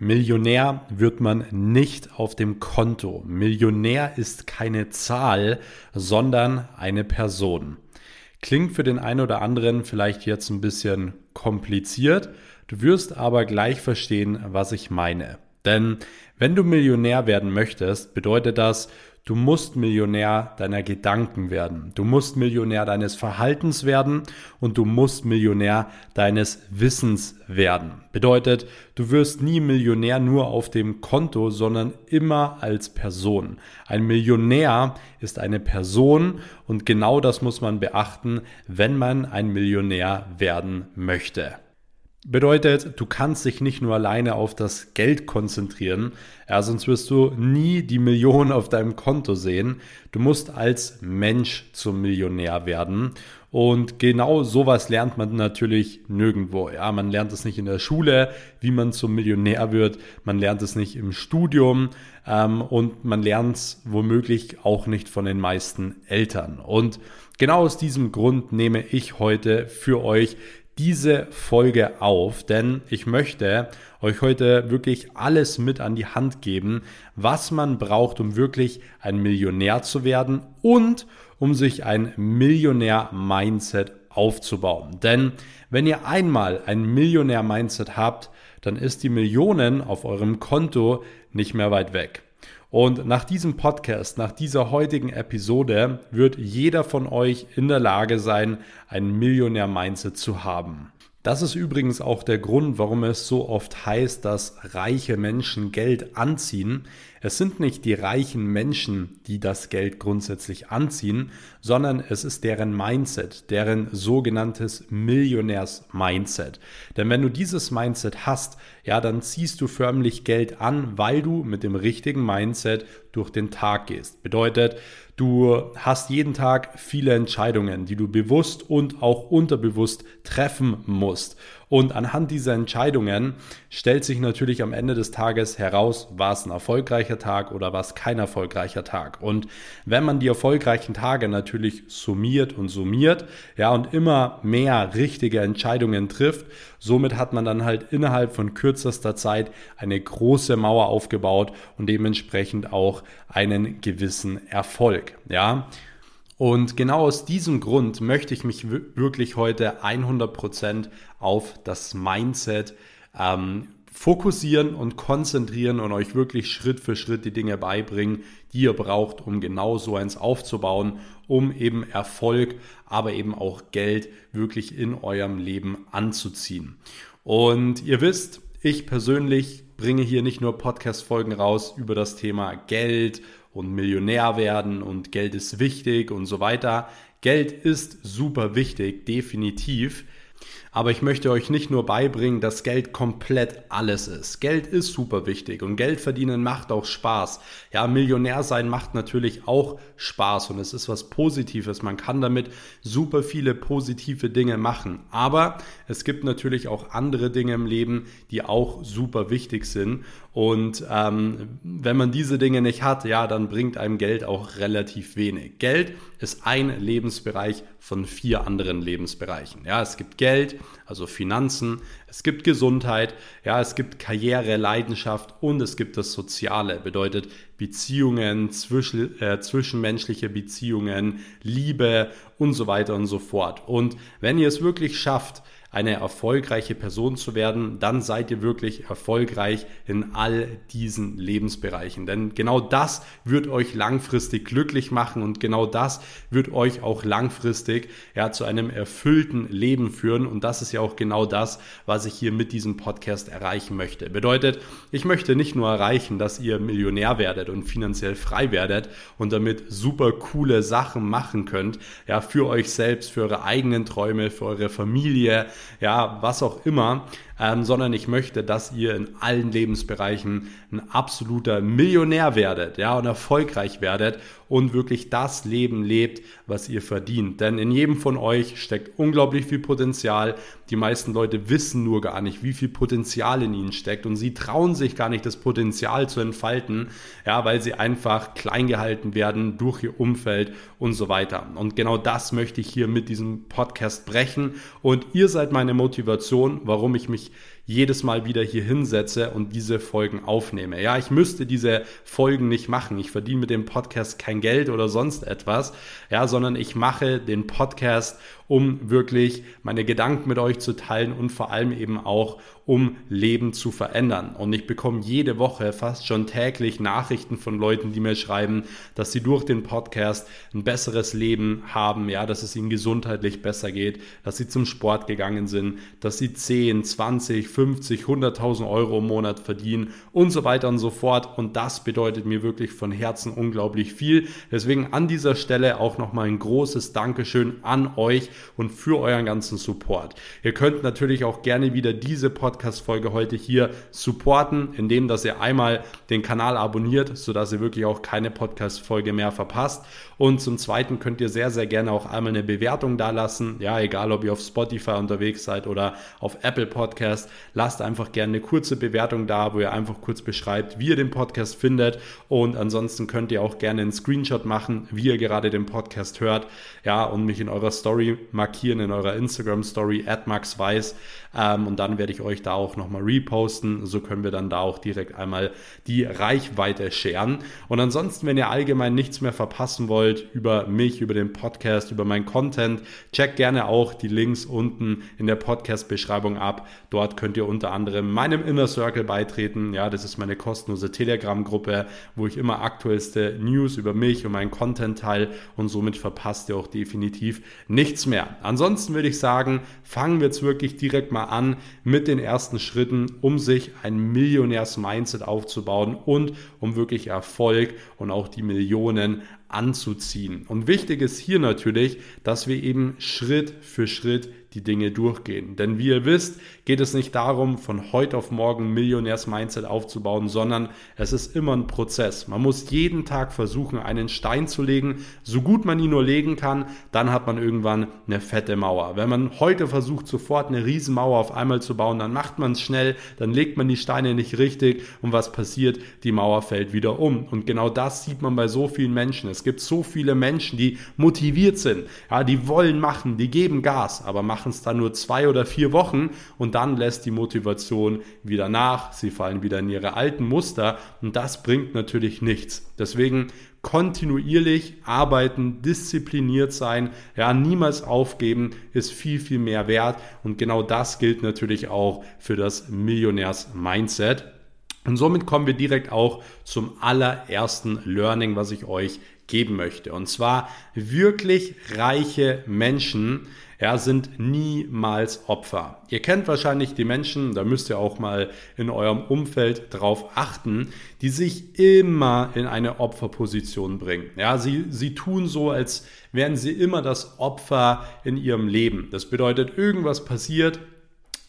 Millionär wird man nicht auf dem Konto. Millionär ist keine Zahl, sondern eine Person. Klingt für den einen oder anderen vielleicht jetzt ein bisschen kompliziert, du wirst aber gleich verstehen, was ich meine. Denn wenn du Millionär werden möchtest, bedeutet das, Du musst Millionär deiner Gedanken werden. Du musst Millionär deines Verhaltens werden und du musst Millionär deines Wissens werden. Bedeutet, du wirst nie Millionär nur auf dem Konto, sondern immer als Person. Ein Millionär ist eine Person und genau das muss man beachten, wenn man ein Millionär werden möchte. Bedeutet, du kannst dich nicht nur alleine auf das Geld konzentrieren, ja, sonst wirst du nie die Millionen auf deinem Konto sehen. Du musst als Mensch zum Millionär werden. Und genau sowas lernt man natürlich nirgendwo. Ja, man lernt es nicht in der Schule, wie man zum Millionär wird. Man lernt es nicht im Studium ähm, und man lernt es womöglich auch nicht von den meisten Eltern. Und genau aus diesem Grund nehme ich heute für euch diese Folge auf, denn ich möchte euch heute wirklich alles mit an die Hand geben, was man braucht, um wirklich ein Millionär zu werden und um sich ein Millionär-Mindset aufzubauen. Denn wenn ihr einmal ein Millionär-Mindset habt, dann ist die Millionen auf eurem Konto nicht mehr weit weg. Und nach diesem Podcast, nach dieser heutigen Episode, wird jeder von euch in der Lage sein, ein Millionär-Mindset zu haben. Das ist übrigens auch der Grund, warum es so oft heißt, dass reiche Menschen Geld anziehen. Es sind nicht die reichen Menschen, die das Geld grundsätzlich anziehen, sondern es ist deren Mindset, deren sogenanntes Millionärs-Mindset. Denn wenn du dieses Mindset hast, ja, dann ziehst du förmlich Geld an, weil du mit dem richtigen Mindset durch den Tag gehst. Bedeutet, Du hast jeden Tag viele Entscheidungen, die du bewusst und auch unterbewusst treffen musst. Und anhand dieser Entscheidungen stellt sich natürlich am Ende des Tages heraus, war es ein erfolgreicher Tag oder war es kein erfolgreicher Tag. Und wenn man die erfolgreichen Tage natürlich summiert und summiert, ja, und immer mehr richtige Entscheidungen trifft, somit hat man dann halt innerhalb von kürzester Zeit eine große Mauer aufgebaut und dementsprechend auch einen gewissen Erfolg, ja. Und genau aus diesem Grund möchte ich mich wirklich heute 100% auf das Mindset ähm, fokussieren und konzentrieren und euch wirklich Schritt für Schritt die Dinge beibringen, die ihr braucht, um genau so eins aufzubauen, um eben Erfolg, aber eben auch Geld wirklich in eurem Leben anzuziehen. Und ihr wisst, ich persönlich bringe hier nicht nur Podcast-Folgen raus über das Thema Geld und Millionär werden und Geld ist wichtig und so weiter. Geld ist super wichtig, definitiv. Aber ich möchte euch nicht nur beibringen, dass Geld komplett alles ist. Geld ist super wichtig und Geld verdienen macht auch Spaß. Ja, Millionär sein macht natürlich auch Spaß und es ist was Positives. Man kann damit super viele positive Dinge machen. Aber es gibt natürlich auch andere Dinge im Leben, die auch super wichtig sind. Und ähm, wenn man diese Dinge nicht hat, ja, dann bringt einem Geld auch relativ wenig. Geld ist ein Lebensbereich von vier anderen Lebensbereichen. Ja, es gibt Geld, also Finanzen, es gibt Gesundheit, ja, es gibt Karriere, Leidenschaft und es gibt das Soziale, bedeutet Beziehungen, zwischen, äh, zwischenmenschliche Beziehungen, Liebe und so weiter und so fort. Und wenn ihr es wirklich schafft, eine erfolgreiche Person zu werden, dann seid ihr wirklich erfolgreich in all diesen Lebensbereichen. Denn genau das wird euch langfristig glücklich machen und genau das wird euch auch langfristig ja, zu einem erfüllten Leben führen. Und das ist ja auch genau das, was ich hier mit diesem Podcast erreichen möchte. Bedeutet, ich möchte nicht nur erreichen, dass ihr Millionär werdet und finanziell frei werdet und damit super coole Sachen machen könnt, ja, für euch selbst, für eure eigenen Träume, für eure Familie, ja, was auch immer, ähm, sondern ich möchte, dass ihr in allen Lebensbereichen ein absoluter Millionär werdet, ja, und erfolgreich werdet und wirklich das Leben lebt, was ihr verdient. Denn in jedem von euch steckt unglaublich viel Potenzial. Die meisten Leute wissen nur gar nicht, wie viel Potenzial in ihnen steckt und sie trauen sich gar nicht, das Potenzial zu entfalten, ja, weil sie einfach klein gehalten werden durch ihr Umfeld und so weiter. Und genau das möchte ich hier mit diesem Podcast brechen und ihr seid meine Motivation, warum ich mich jedes Mal wieder hier hinsetze und diese Folgen aufnehme. Ja, ich müsste diese Folgen nicht machen. Ich verdiene mit dem Podcast kein Geld oder sonst etwas, ja, sondern ich mache den Podcast, um wirklich meine Gedanken mit euch zu teilen und vor allem eben auch, um Leben zu verändern. Und ich bekomme jede Woche fast schon täglich Nachrichten von Leuten, die mir schreiben, dass sie durch den Podcast ein besseres Leben haben, ja, dass es ihnen gesundheitlich besser geht, dass sie zum Sport gegangen sind, dass sie 10, 20, 50, 100.000 Euro im Monat verdienen und so weiter und so fort. Und das bedeutet mir wirklich von Herzen unglaublich viel. Deswegen an dieser Stelle auch nochmal ein großes Dankeschön an euch und für euren ganzen Support. Ihr könnt natürlich auch gerne wieder diese Podcast Podcast-Folge heute hier supporten, indem dass ihr einmal den Kanal abonniert, sodass ihr wirklich auch keine Podcast-Folge mehr verpasst. Und zum Zweiten könnt ihr sehr, sehr gerne auch einmal eine Bewertung da lassen. Ja, egal ob ihr auf Spotify unterwegs seid oder auf Apple Podcast. Lasst einfach gerne eine kurze Bewertung da, wo ihr einfach kurz beschreibt, wie ihr den Podcast findet. Und ansonsten könnt ihr auch gerne einen Screenshot machen, wie ihr gerade den Podcast hört. Ja, und mich in eurer Story markieren, in eurer Instagram Story, at maxweiss. Ähm, und dann werde ich euch da auch nochmal reposten. So können wir dann da auch direkt einmal die Reichweite scheren. Und ansonsten, wenn ihr allgemein nichts mehr verpassen wollt über mich, über den Podcast, über meinen Content, checkt gerne auch die Links unten in der Podcast-Beschreibung ab. Dort könnt ihr unter anderem meinem Inner Circle beitreten. Ja, das ist meine kostenlose Telegram-Gruppe, wo ich immer aktuellste News über mich und meinen Content teile und somit verpasst ihr auch definitiv nichts mehr. Ansonsten würde ich sagen, fangen wir jetzt wirklich direkt mal an mit den ersten Schritten, um sich ein Millionärs-Mindset aufzubauen und um wirklich Erfolg und auch die Millionen anzuziehen. Und wichtig ist hier natürlich, dass wir eben Schritt für Schritt die Dinge durchgehen. Denn wie ihr wisst, geht es nicht darum, von heute auf morgen Millionärs-Mindset aufzubauen, sondern es ist immer ein Prozess. Man muss jeden Tag versuchen, einen Stein zu legen, so gut man ihn nur legen kann, dann hat man irgendwann eine fette Mauer. Wenn man heute versucht, sofort eine Riesenmauer auf einmal zu bauen, dann macht man es schnell, dann legt man die Steine nicht richtig und was passiert? Die Mauer fällt wieder um. Und genau das sieht man bei so vielen Menschen. Es gibt so viele Menschen, die motiviert sind, ja, die wollen machen, die geben Gas, aber machen es dann nur zwei oder vier Wochen und dann lässt die Motivation wieder nach. Sie fallen wieder in ihre alten Muster und das bringt natürlich nichts. Deswegen kontinuierlich arbeiten, diszipliniert sein, ja, niemals aufgeben, ist viel, viel mehr wert. Und genau das gilt natürlich auch für das Millionärs-Mindset. Und somit kommen wir direkt auch zum allerersten Learning, was ich euch geben möchte. Und zwar wirklich reiche Menschen ja, sind niemals Opfer. Ihr kennt wahrscheinlich die Menschen, da müsst ihr auch mal in eurem Umfeld drauf achten, die sich immer in eine Opferposition bringen. Ja, sie, sie tun so, als wären sie immer das Opfer in ihrem Leben. Das bedeutet, irgendwas passiert,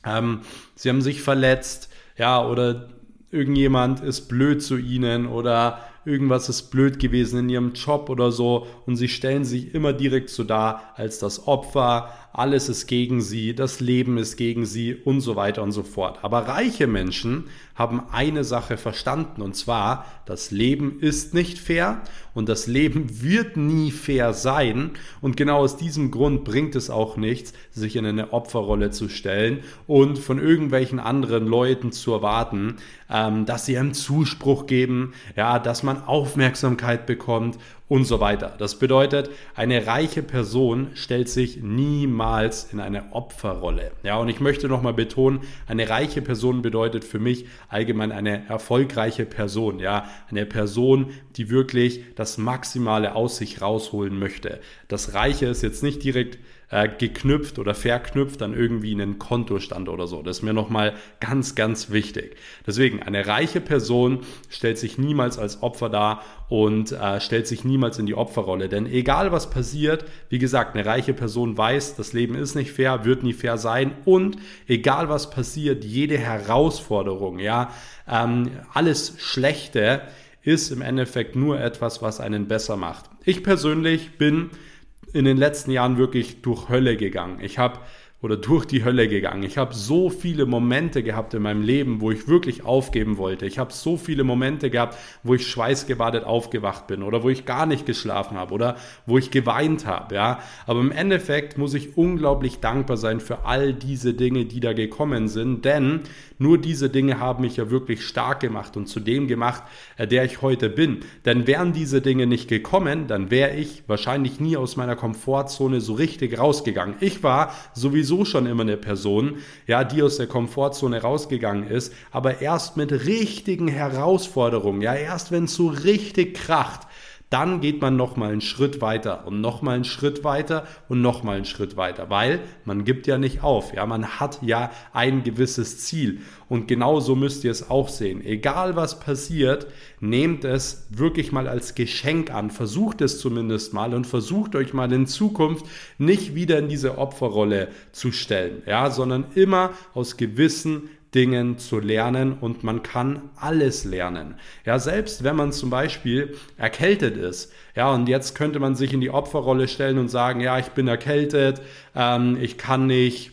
ähm, sie haben sich verletzt, ja, oder irgendjemand ist blöd zu ihnen oder irgendwas ist blöd gewesen in ihrem Job oder so und sie stellen sich immer direkt so dar als das Opfer, alles ist gegen sie, das Leben ist gegen sie und so weiter und so fort. Aber reiche Menschen haben eine Sache verstanden und zwar, das Leben ist nicht fair und das Leben wird nie fair sein und genau aus diesem Grund bringt es auch nichts, sich in eine Opferrolle zu stellen und von irgendwelchen anderen Leuten zu erwarten, ähm, dass sie einen Zuspruch geben, ja, dass man Aufmerksamkeit bekommt und so weiter. Das bedeutet, eine reiche Person stellt sich niemals in eine Opferrolle. Ja, und ich möchte nochmal betonen, eine reiche Person bedeutet für mich allgemein eine erfolgreiche Person. Ja, eine Person, die wirklich das Maximale aus sich rausholen möchte. Das Reiche ist jetzt nicht direkt äh, geknüpft oder verknüpft an irgendwie einen Kontostand oder so. Das ist mir nochmal ganz, ganz wichtig. Deswegen, eine reiche Person stellt sich niemals als Opfer dar und äh, stellt sich niemals in die Opferrolle. Denn egal was passiert, wie gesagt, eine reiche Person weiß, das Leben ist nicht fair, wird nie fair sein und egal was passiert, jede Herausforderung, ja, ähm, alles Schlechte ist im Endeffekt nur etwas, was einen besser macht. Ich persönlich bin in den letzten Jahren wirklich durch Hölle gegangen. Ich habe oder durch die Hölle gegangen. Ich habe so viele Momente gehabt in meinem Leben, wo ich wirklich aufgeben wollte. Ich habe so viele Momente gehabt, wo ich schweißgebadet aufgewacht bin oder wo ich gar nicht geschlafen habe oder wo ich geweint habe. Ja, aber im Endeffekt muss ich unglaublich dankbar sein für all diese Dinge, die da gekommen sind, denn nur diese Dinge haben mich ja wirklich stark gemacht und zu dem gemacht, äh, der ich heute bin. Denn wären diese Dinge nicht gekommen, dann wäre ich wahrscheinlich nie aus meiner Komfortzone so richtig rausgegangen. Ich war sowieso schon immer eine Person, ja, die aus der Komfortzone rausgegangen ist, aber erst mit richtigen Herausforderungen, ja, erst wenn es so richtig kracht, dann geht man nochmal einen Schritt weiter und nochmal einen Schritt weiter und nochmal einen Schritt weiter, weil man gibt ja nicht auf, ja, man hat ja ein gewisses Ziel. Und genauso müsst ihr es auch sehen. Egal was passiert, nehmt es wirklich mal als Geschenk an, versucht es zumindest mal und versucht euch mal in Zukunft nicht wieder in diese Opferrolle zu stellen, ja, sondern immer aus gewissen Dingen zu lernen und man kann alles lernen. Ja, selbst wenn man zum Beispiel erkältet ist, ja, und jetzt könnte man sich in die Opferrolle stellen und sagen, ja, ich bin erkältet, ähm, ich kann nicht,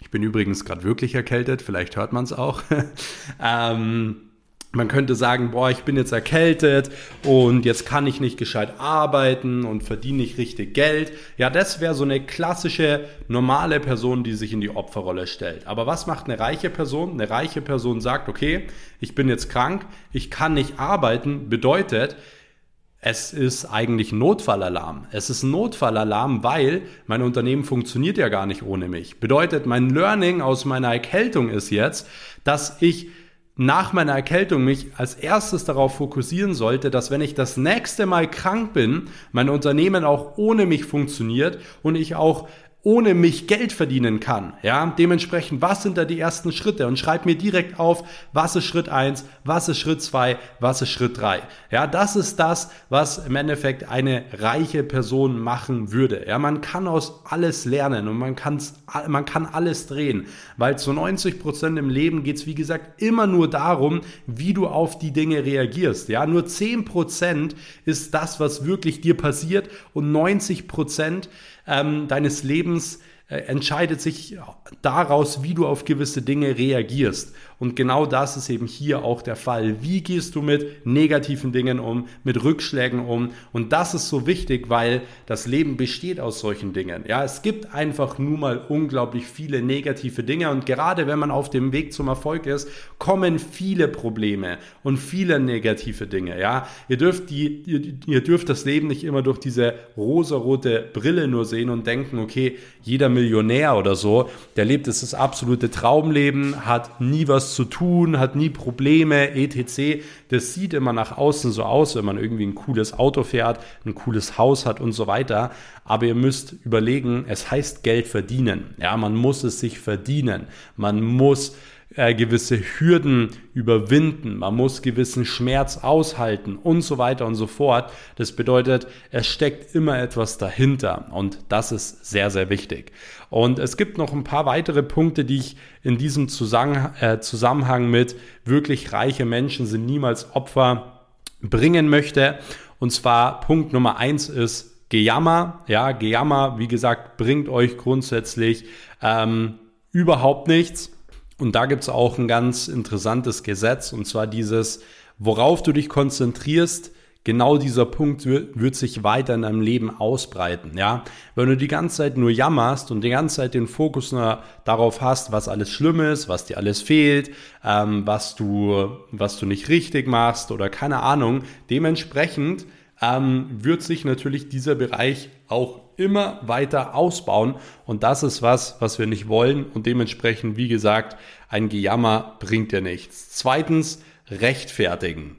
ich bin übrigens gerade wirklich erkältet, vielleicht hört man es auch. ähm, man könnte sagen, boah, ich bin jetzt erkältet und jetzt kann ich nicht gescheit arbeiten und verdiene nicht richtig Geld. Ja, das wäre so eine klassische normale Person, die sich in die Opferrolle stellt. Aber was macht eine reiche Person? Eine reiche Person sagt, okay, ich bin jetzt krank, ich kann nicht arbeiten, bedeutet, es ist eigentlich ein Notfallalarm. Es ist ein Notfallalarm, weil mein Unternehmen funktioniert ja gar nicht ohne mich. Bedeutet, mein Learning aus meiner Erkältung ist jetzt, dass ich nach meiner Erkältung mich als erstes darauf fokussieren sollte, dass wenn ich das nächste Mal krank bin, mein Unternehmen auch ohne mich funktioniert und ich auch ohne mich Geld verdienen kann. Ja, dementsprechend, was sind da die ersten Schritte? Und schreib mir direkt auf, was ist Schritt eins, was ist Schritt zwei, was ist Schritt drei. Ja, das ist das, was im Endeffekt eine reiche Person machen würde. Ja, man kann aus alles lernen und man, kann's, man kann alles drehen, weil zu 90 Prozent im Leben geht es, wie gesagt, immer nur darum, wie du auf die Dinge reagierst. Ja, nur 10 Prozent ist das, was wirklich dir passiert und 90 Prozent ähm, deines Lebens äh, entscheidet sich daraus, wie du auf gewisse Dinge reagierst. Und genau das ist eben hier auch der Fall. Wie gehst du mit negativen Dingen um, mit Rückschlägen um? Und das ist so wichtig, weil das Leben besteht aus solchen Dingen. Ja, es gibt einfach nur mal unglaublich viele negative Dinge. Und gerade wenn man auf dem Weg zum Erfolg ist, kommen viele Probleme und viele negative Dinge. Ja, ihr dürft die, ihr, ihr dürft das Leben nicht immer durch diese rosarote Brille nur sehen und denken, okay, jeder Millionär oder so, der lebt das, das absolute Traumleben, hat nie was zu tun, hat nie Probleme, etc. Das sieht immer nach außen so aus, wenn man irgendwie ein cooles Auto fährt, ein cooles Haus hat und so weiter. Aber ihr müsst überlegen, es heißt Geld verdienen. Ja, man muss es sich verdienen. Man muss äh, gewisse Hürden überwinden, man muss gewissen Schmerz aushalten und so weiter und so fort. Das bedeutet, es steckt immer etwas dahinter und das ist sehr, sehr wichtig. Und es gibt noch ein paar weitere Punkte, die ich in diesem Zusammenhang, äh, Zusammenhang mit wirklich reiche Menschen sind niemals Opfer bringen möchte. Und zwar Punkt Nummer eins ist Gejammer. Ja, Gejammer, wie gesagt, bringt euch grundsätzlich ähm, überhaupt nichts. Und da gibt es auch ein ganz interessantes Gesetz, und zwar dieses, worauf du dich konzentrierst, genau dieser Punkt wird, sich weiter in deinem Leben ausbreiten. Ja, wenn du die ganze Zeit nur jammerst und die ganze Zeit den Fokus nur darauf hast, was alles schlimm ist, was dir alles fehlt, ähm, was du, was du nicht richtig machst oder keine Ahnung, dementsprechend ähm, wird sich natürlich dieser Bereich auch immer weiter ausbauen. Und das ist was, was wir nicht wollen. Und dementsprechend, wie gesagt, ein Gejammer bringt dir nichts. Zweitens, rechtfertigen.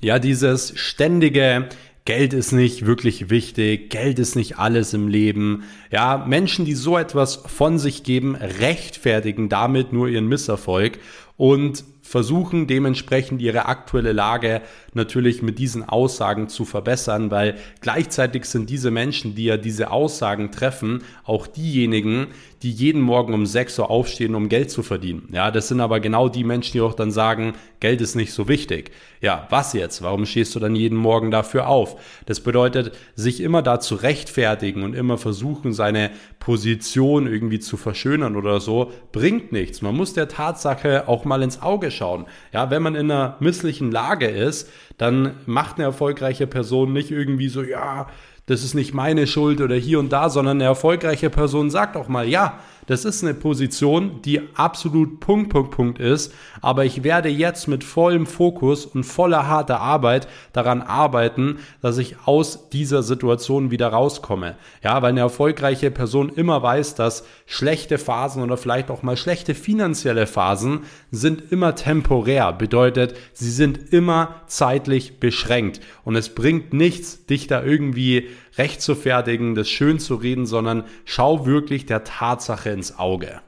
Ja, dieses ständige Geld ist nicht wirklich wichtig, Geld ist nicht alles im Leben. Ja, Menschen, die so etwas von sich geben, rechtfertigen damit nur ihren Misserfolg und versuchen dementsprechend ihre aktuelle Lage natürlich mit diesen Aussagen zu verbessern, weil gleichzeitig sind diese Menschen, die ja diese Aussagen treffen, auch diejenigen, die jeden Morgen um 6 Uhr aufstehen, um Geld zu verdienen. Ja, das sind aber genau die Menschen, die auch dann sagen, Geld ist nicht so wichtig. Ja, was jetzt? Warum stehst du dann jeden Morgen dafür auf? Das bedeutet, sich immer da zu rechtfertigen und immer versuchen, seine Position irgendwie zu verschönern oder so, bringt nichts. Man muss der Tatsache auch mal ins Auge schauen. Ja, wenn man in einer misslichen Lage ist, dann macht eine erfolgreiche Person nicht irgendwie so, ja, das ist nicht meine Schuld oder hier und da, sondern eine erfolgreiche Person sagt auch mal, ja, das ist eine Position, die absolut Punkt, Punkt, Punkt ist. Aber ich werde jetzt mit vollem Fokus und voller harter Arbeit daran arbeiten, dass ich aus dieser Situation wieder rauskomme. Ja, weil eine erfolgreiche Person immer weiß, dass schlechte Phasen oder vielleicht auch mal schlechte finanzielle Phasen sind immer temporär. Bedeutet, sie sind immer zeitlich beschränkt. Und es bringt nichts, dich da irgendwie recht zu fertigen, das schön zu reden, sondern schau wirklich der Tatsache ins Auge.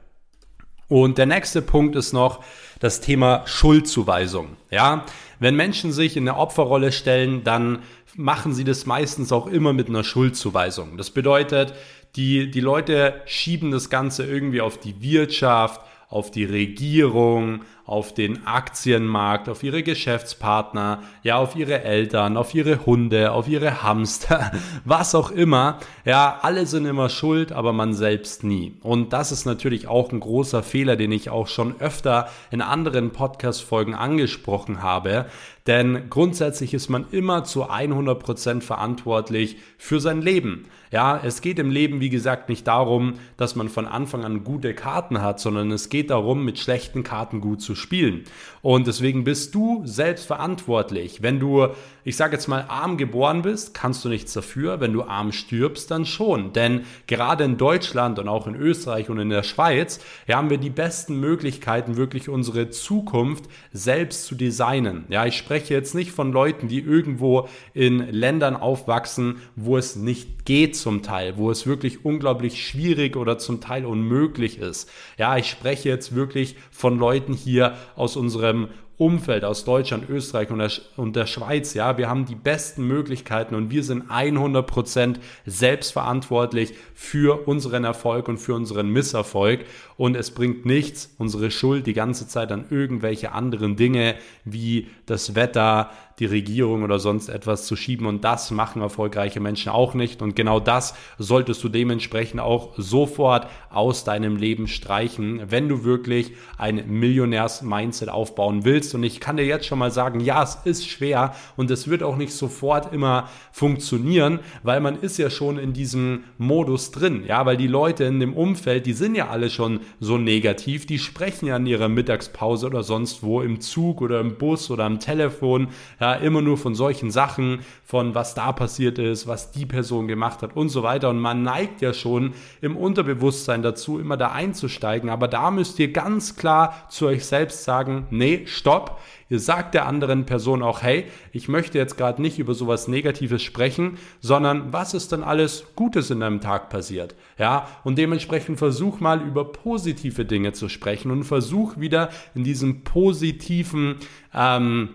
Und der nächste Punkt ist noch das Thema Schuldzuweisung. Ja, wenn Menschen sich in eine Opferrolle stellen, dann machen sie das meistens auch immer mit einer Schuldzuweisung. Das bedeutet, die, die Leute schieben das Ganze irgendwie auf die Wirtschaft, auf die Regierung, auf den Aktienmarkt, auf ihre Geschäftspartner, ja, auf ihre Eltern, auf ihre Hunde, auf ihre Hamster, was auch immer. Ja, alle sind immer schuld, aber man selbst nie. Und das ist natürlich auch ein großer Fehler, den ich auch schon öfter in anderen Podcast-Folgen angesprochen habe. Denn grundsätzlich ist man immer zu 100 Prozent verantwortlich für sein Leben. Ja, es geht im Leben, wie gesagt, nicht darum, dass man von Anfang an gute Karten hat, sondern es geht darum, mit schlechten Karten gut zu spielen. Und deswegen bist du selbst verantwortlich. Wenn du, ich sage jetzt mal, arm geboren bist, kannst du nichts dafür. Wenn du arm stirbst, dann schon. Denn gerade in Deutschland und auch in Österreich und in der Schweiz ja, haben wir die besten Möglichkeiten, wirklich unsere Zukunft selbst zu designen. Ja, ich spreche jetzt nicht von Leuten, die irgendwo in Ländern aufwachsen, wo es nicht geht zum Teil, wo es wirklich unglaublich schwierig oder zum Teil unmöglich ist. Ja, ich spreche jetzt wirklich von Leuten hier aus unserem Umfeld aus Deutschland, Österreich und der, und der Schweiz, ja, wir haben die besten Möglichkeiten und wir sind 100% selbstverantwortlich für unseren Erfolg und für unseren Misserfolg. Und es bringt nichts, unsere Schuld die ganze Zeit an irgendwelche anderen Dinge wie das Wetter, die Regierung oder sonst etwas zu schieben. Und das machen erfolgreiche Menschen auch nicht. Und genau das solltest du dementsprechend auch sofort aus deinem Leben streichen, wenn du wirklich ein Millionärs-Mindset aufbauen willst. Und ich kann dir jetzt schon mal sagen, ja, es ist schwer und es wird auch nicht sofort immer funktionieren, weil man ist ja schon in diesem Modus drin, ja, weil die Leute in dem Umfeld, die sind ja alle schon so negativ, die sprechen ja in ihrer Mittagspause oder sonst wo im Zug oder im Bus oder am Telefon, ja, immer nur von solchen Sachen, von was da passiert ist, was die Person gemacht hat und so weiter. Und man neigt ja schon im Unterbewusstsein dazu, immer da einzusteigen. Aber da müsst ihr ganz klar zu euch selbst sagen, nee, stopp. Ihr sagt der anderen Person auch, hey, ich möchte jetzt gerade nicht über sowas Negatives sprechen, sondern was ist denn alles Gutes in deinem Tag passiert? Ja, und dementsprechend versuch mal über positive Dinge zu sprechen und versuch wieder in diesem positiven, ähm,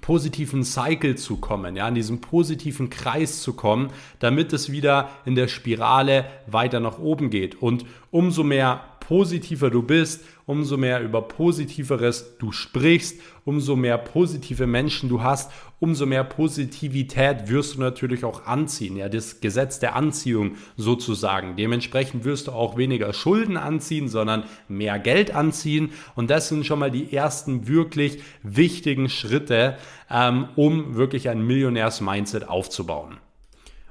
positiven Cycle zu kommen, ja, in diesem positiven Kreis zu kommen, damit es wieder in der Spirale weiter nach oben geht. Und umso mehr positiver du bist, umso mehr über Positiveres du sprichst, umso mehr positive Menschen du hast, umso mehr Positivität wirst du natürlich auch anziehen. Ja, das Gesetz der Anziehung sozusagen. Dementsprechend wirst du auch weniger Schulden anziehen, sondern mehr Geld anziehen. Und das sind schon mal die ersten wirklich wichtigen Schritte, ähm, um wirklich ein Millionärs-Mindset aufzubauen.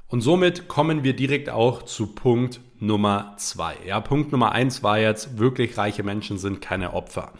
Und somit kommen wir direkt auch zu Punkt Nummer zwei. Ja, Punkt Nummer eins war jetzt, wirklich reiche Menschen sind keine Opfer.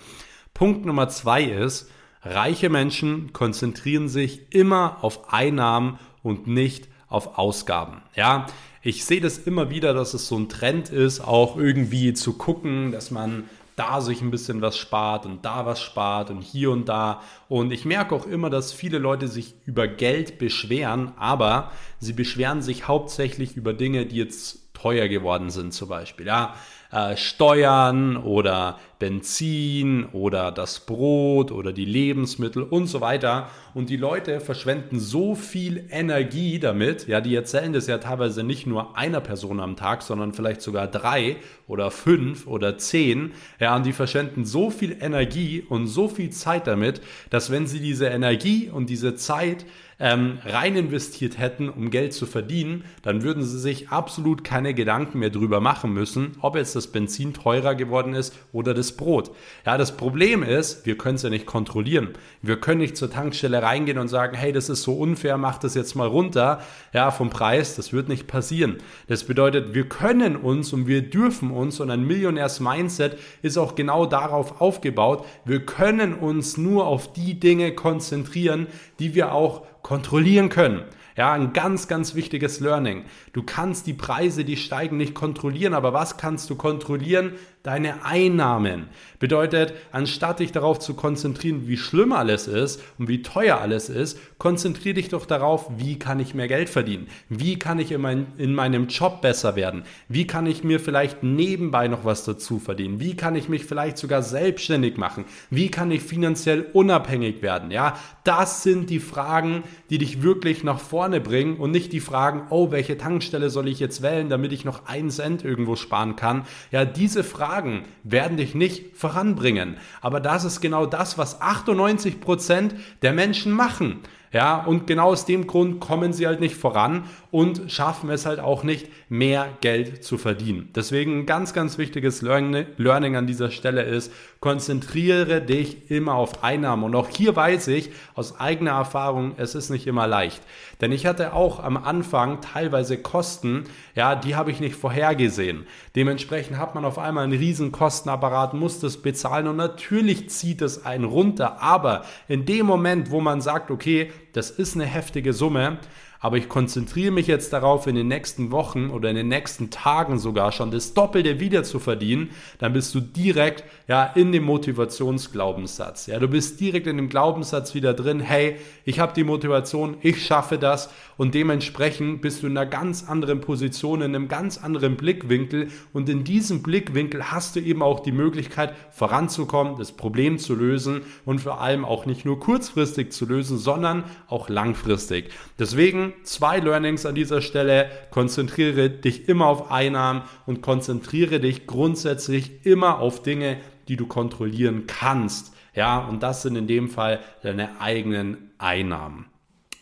Punkt Nummer zwei ist, reiche Menschen konzentrieren sich immer auf Einnahmen und nicht auf Ausgaben. Ja, ich sehe das immer wieder, dass es so ein Trend ist, auch irgendwie zu gucken, dass man da sich ein bisschen was spart und da was spart und hier und da. Und ich merke auch immer, dass viele Leute sich über Geld beschweren, aber sie beschweren sich hauptsächlich über Dinge, die jetzt teuer geworden sind zum Beispiel. Ja, äh, Steuern oder Benzin oder das Brot oder die Lebensmittel und so weiter. Und die Leute verschwenden so viel Energie damit, ja, die erzählen das ja teilweise nicht nur einer Person am Tag, sondern vielleicht sogar drei oder fünf oder zehn. Ja, und die verschwenden so viel Energie und so viel Zeit damit, dass wenn sie diese Energie und diese Zeit ähm, rein investiert hätten, um Geld zu verdienen, dann würden sie sich absolut keine Gedanken mehr drüber machen müssen, ob jetzt das Benzin teurer geworden ist oder das Brot. Ja, das Problem ist, wir können es ja nicht kontrollieren. Wir können nicht zur Tankstelle reingehen und sagen, hey, das ist so unfair, mach das jetzt mal runter, ja, vom Preis. Das wird nicht passieren. Das bedeutet, wir können uns und wir dürfen uns und ein Millionärs-Mindset ist auch genau darauf aufgebaut. Wir können uns nur auf die Dinge konzentrieren, die wir auch kontrollieren können. Ja, ein ganz, ganz wichtiges Learning. Du kannst die Preise, die steigen, nicht kontrollieren, aber was kannst du kontrollieren? Deine Einnahmen. Bedeutet, anstatt dich darauf zu konzentrieren, wie schlimm alles ist und wie teuer alles ist, konzentriere dich doch darauf, wie kann ich mehr Geld verdienen? Wie kann ich in, mein, in meinem Job besser werden? Wie kann ich mir vielleicht nebenbei noch was dazu verdienen? Wie kann ich mich vielleicht sogar selbstständig machen? Wie kann ich finanziell unabhängig werden? Ja, das sind die Fragen, die dich wirklich nach vorne bringen und nicht die Fragen, oh, welche Tankstelle soll ich jetzt wählen, damit ich noch einen Cent irgendwo sparen kann? Ja, diese Fragen werden dich nicht voranbringen. Aber das ist genau das, was 98 Prozent der Menschen machen. Ja, und genau aus dem Grund kommen sie halt nicht voran und schaffen es halt auch nicht, mehr Geld zu verdienen. Deswegen ein ganz, ganz wichtiges Learning an dieser Stelle ist, konzentriere dich immer auf Einnahmen. Und auch hier weiß ich aus eigener Erfahrung, es ist nicht immer leicht. Denn ich hatte auch am Anfang teilweise Kosten, ja, die habe ich nicht vorhergesehen. Dementsprechend hat man auf einmal einen riesen Kostenapparat, muss das bezahlen und natürlich zieht es einen runter. Aber in dem Moment, wo man sagt, okay, das ist eine heftige Summe, aber ich konzentriere mich jetzt darauf, in den nächsten Wochen oder in den nächsten Tagen sogar schon das Doppelte wieder zu verdienen, dann bist du direkt ja in dem Motivationsglaubenssatz. Ja, du bist direkt in dem Glaubenssatz wieder drin, hey, ich habe die Motivation, ich schaffe das und dementsprechend bist du in einer ganz anderen Position, in einem ganz anderen Blickwinkel und in diesem Blickwinkel hast du eben auch die Möglichkeit voranzukommen, das Problem zu lösen und vor allem auch nicht nur kurzfristig zu lösen, sondern auch langfristig. Deswegen zwei Learnings an dieser Stelle. Konzentriere dich immer auf Einnahmen und konzentriere dich grundsätzlich immer auf Dinge, die du kontrollieren kannst. Ja, und das sind in dem Fall deine eigenen Einnahmen.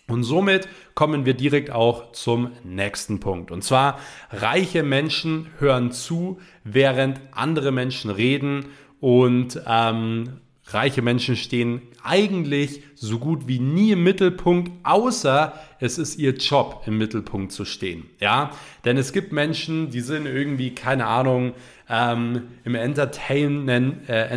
Und somit kommen wir direkt auch zum nächsten Punkt. Und zwar, reiche Menschen hören zu, während andere Menschen reden und ähm, reiche Menschen stehen eigentlich so gut wie nie im Mittelpunkt, außer es ist ihr Job im Mittelpunkt zu stehen. Ja, denn es gibt Menschen, die sind irgendwie, keine Ahnung, ähm, im Entertainment, äh,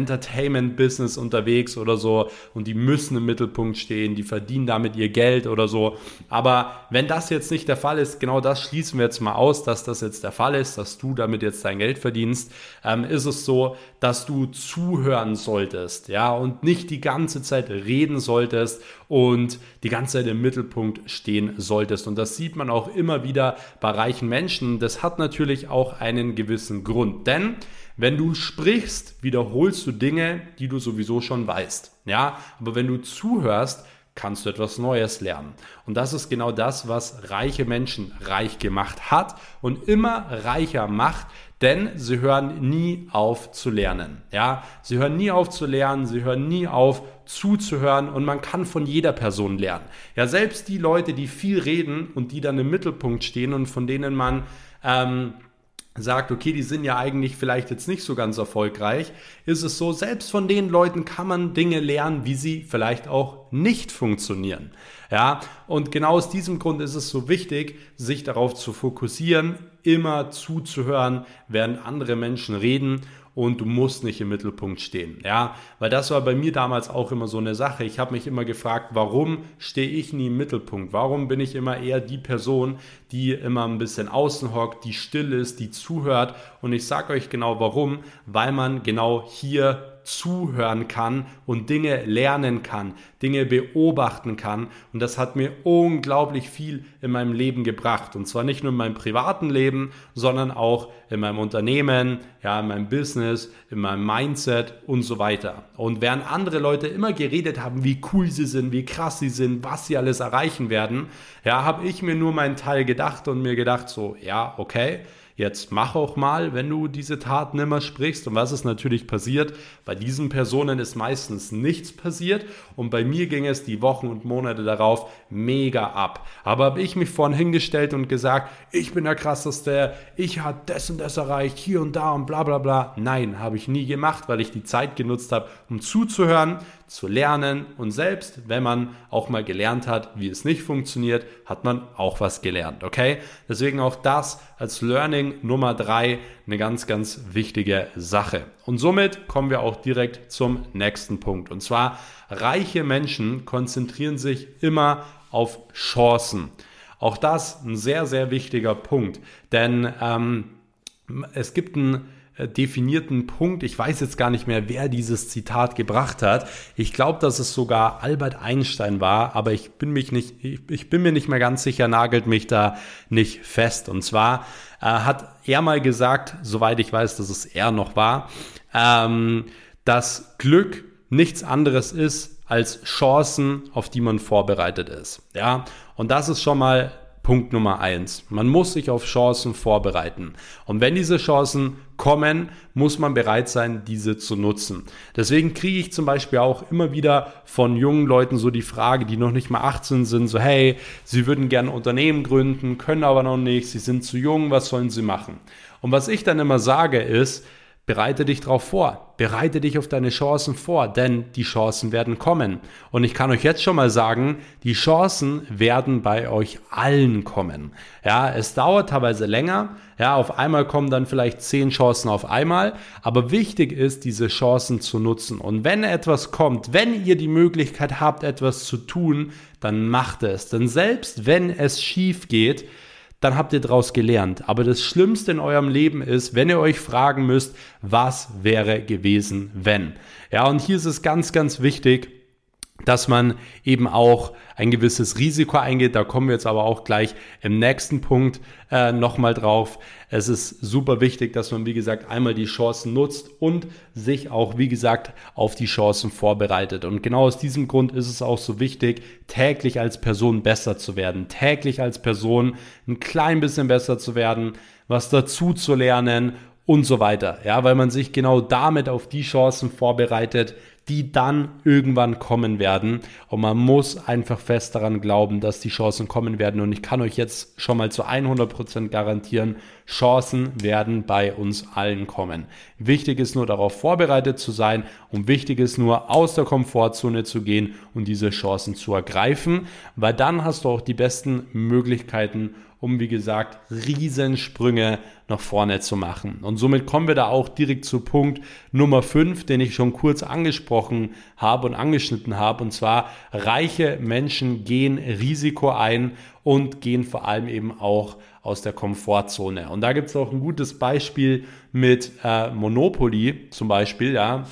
unterwegs oder so und die müssen im Mittelpunkt stehen, die verdienen damit ihr Geld oder so. Aber wenn das jetzt nicht der Fall ist, genau das schließen wir jetzt mal aus, dass das jetzt der Fall ist, dass du damit jetzt dein Geld verdienst, ähm, ist es so, dass du zuhören solltest, ja, und nicht die ganze Zeit reden solltest und die ganze Zeit im Mittelpunkt stehen solltest. Und das sieht man auch immer wieder bei reichen Menschen. Das hat natürlich auch einen gewissen Grund. Denn wenn du sprichst, wiederholst du Dinge, die du sowieso schon weißt. Ja, aber wenn du zuhörst, kannst du etwas Neues lernen. Und das ist genau das, was reiche Menschen reich gemacht hat und immer reicher macht, denn sie hören nie auf zu lernen. Ja, sie hören nie auf zu lernen, sie hören nie auf zuzuhören und man kann von jeder Person lernen. Ja, selbst die Leute, die viel reden und die dann im Mittelpunkt stehen und von denen man ähm, sagt, okay, die sind ja eigentlich vielleicht jetzt nicht so ganz erfolgreich, ist es so, selbst von den Leuten kann man Dinge lernen, wie sie vielleicht auch nicht funktionieren. Ja, und genau aus diesem Grund ist es so wichtig, sich darauf zu fokussieren, immer zuzuhören, während andere Menschen reden und du musst nicht im Mittelpunkt stehen. Ja, weil das war bei mir damals auch immer so eine Sache. Ich habe mich immer gefragt, warum stehe ich nie im Mittelpunkt? Warum bin ich immer eher die Person, die immer ein bisschen außen hockt, die still ist, die zuhört? Und ich sage euch genau warum, weil man genau hier zuhören kann und Dinge lernen kann, Dinge beobachten kann. Und das hat mir unglaublich viel in meinem Leben gebracht. Und zwar nicht nur in meinem privaten Leben, sondern auch in meinem Unternehmen, ja, in meinem Business, in meinem Mindset und so weiter. Und während andere Leute immer geredet haben, wie cool sie sind, wie krass sie sind, was sie alles erreichen werden, ja, habe ich mir nur meinen Teil gedacht und mir gedacht, so, ja, okay, Jetzt mach auch mal, wenn du diese Taten immer sprichst. Und was ist natürlich passiert? Bei diesen Personen ist meistens nichts passiert und bei mir ging es die Wochen und Monate darauf mega ab. Aber habe ich mich vorhin hingestellt und gesagt, ich bin der krasseste, ich habe das und das erreicht, hier und da und bla bla bla. Nein, habe ich nie gemacht, weil ich die Zeit genutzt habe, um zuzuhören, zu lernen und selbst wenn man auch mal gelernt hat, wie es nicht funktioniert, hat man auch was gelernt, okay? Deswegen auch das als Learning Nummer drei eine ganz, ganz wichtige Sache. Und somit kommen wir auch direkt zum nächsten Punkt. Und zwar, reiche Menschen konzentrieren sich immer auf Chancen. Auch das ein sehr, sehr wichtiger Punkt, denn ähm, es gibt ein definierten Punkt. Ich weiß jetzt gar nicht mehr, wer dieses Zitat gebracht hat. Ich glaube, dass es sogar Albert Einstein war, aber ich bin mich nicht, ich, bin mir nicht mehr ganz sicher, nagelt mich da nicht fest. Und zwar äh, hat er mal gesagt, soweit ich weiß, dass es er noch war, ähm, dass Glück nichts anderes ist als Chancen, auf die man vorbereitet ist. Ja, und das ist schon mal Punkt Nummer eins. Man muss sich auf Chancen vorbereiten. Und wenn diese Chancen kommen, muss man bereit sein, diese zu nutzen. Deswegen kriege ich zum Beispiel auch immer wieder von jungen Leuten so die Frage, die noch nicht mal 18 sind, so hey, sie würden gerne Unternehmen gründen, können aber noch nicht, sie sind zu jung, was sollen sie machen? Und was ich dann immer sage ist, Bereite dich darauf vor. Bereite dich auf deine Chancen vor, denn die Chancen werden kommen. Und ich kann euch jetzt schon mal sagen, die Chancen werden bei euch allen kommen. Ja, es dauert teilweise länger. Ja, auf einmal kommen dann vielleicht zehn Chancen auf einmal. Aber wichtig ist, diese Chancen zu nutzen. Und wenn etwas kommt, wenn ihr die Möglichkeit habt, etwas zu tun, dann macht es. Denn selbst wenn es schief geht, dann habt ihr daraus gelernt. Aber das Schlimmste in eurem Leben ist, wenn ihr euch fragen müsst, was wäre gewesen, wenn. Ja, und hier ist es ganz, ganz wichtig, dass man eben auch ein gewisses Risiko eingeht. Da kommen wir jetzt aber auch gleich im nächsten Punkt äh, nochmal drauf. Es ist super wichtig, dass man, wie gesagt, einmal die Chancen nutzt und sich auch, wie gesagt, auf die Chancen vorbereitet. Und genau aus diesem Grund ist es auch so wichtig, täglich als Person besser zu werden, täglich als Person ein klein bisschen besser zu werden, was dazu zu lernen und so weiter. Ja, weil man sich genau damit auf die Chancen vorbereitet, die dann irgendwann kommen werden. Und man muss einfach fest daran glauben, dass die Chancen kommen werden. Und ich kann euch jetzt schon mal zu 100% garantieren, Chancen werden bei uns allen kommen. Wichtig ist nur darauf vorbereitet zu sein und wichtig ist nur aus der Komfortzone zu gehen und diese Chancen zu ergreifen, weil dann hast du auch die besten Möglichkeiten, um wie gesagt Riesensprünge nach vorne zu machen. Und somit kommen wir da auch direkt zu Punkt Nummer 5, den ich schon kurz angesprochen habe und angeschnitten habe. Und zwar, reiche Menschen gehen Risiko ein und gehen vor allem eben auch aus der Komfortzone. Und da gibt es auch ein gutes Beispiel mit äh, Monopoly zum Beispiel, ja.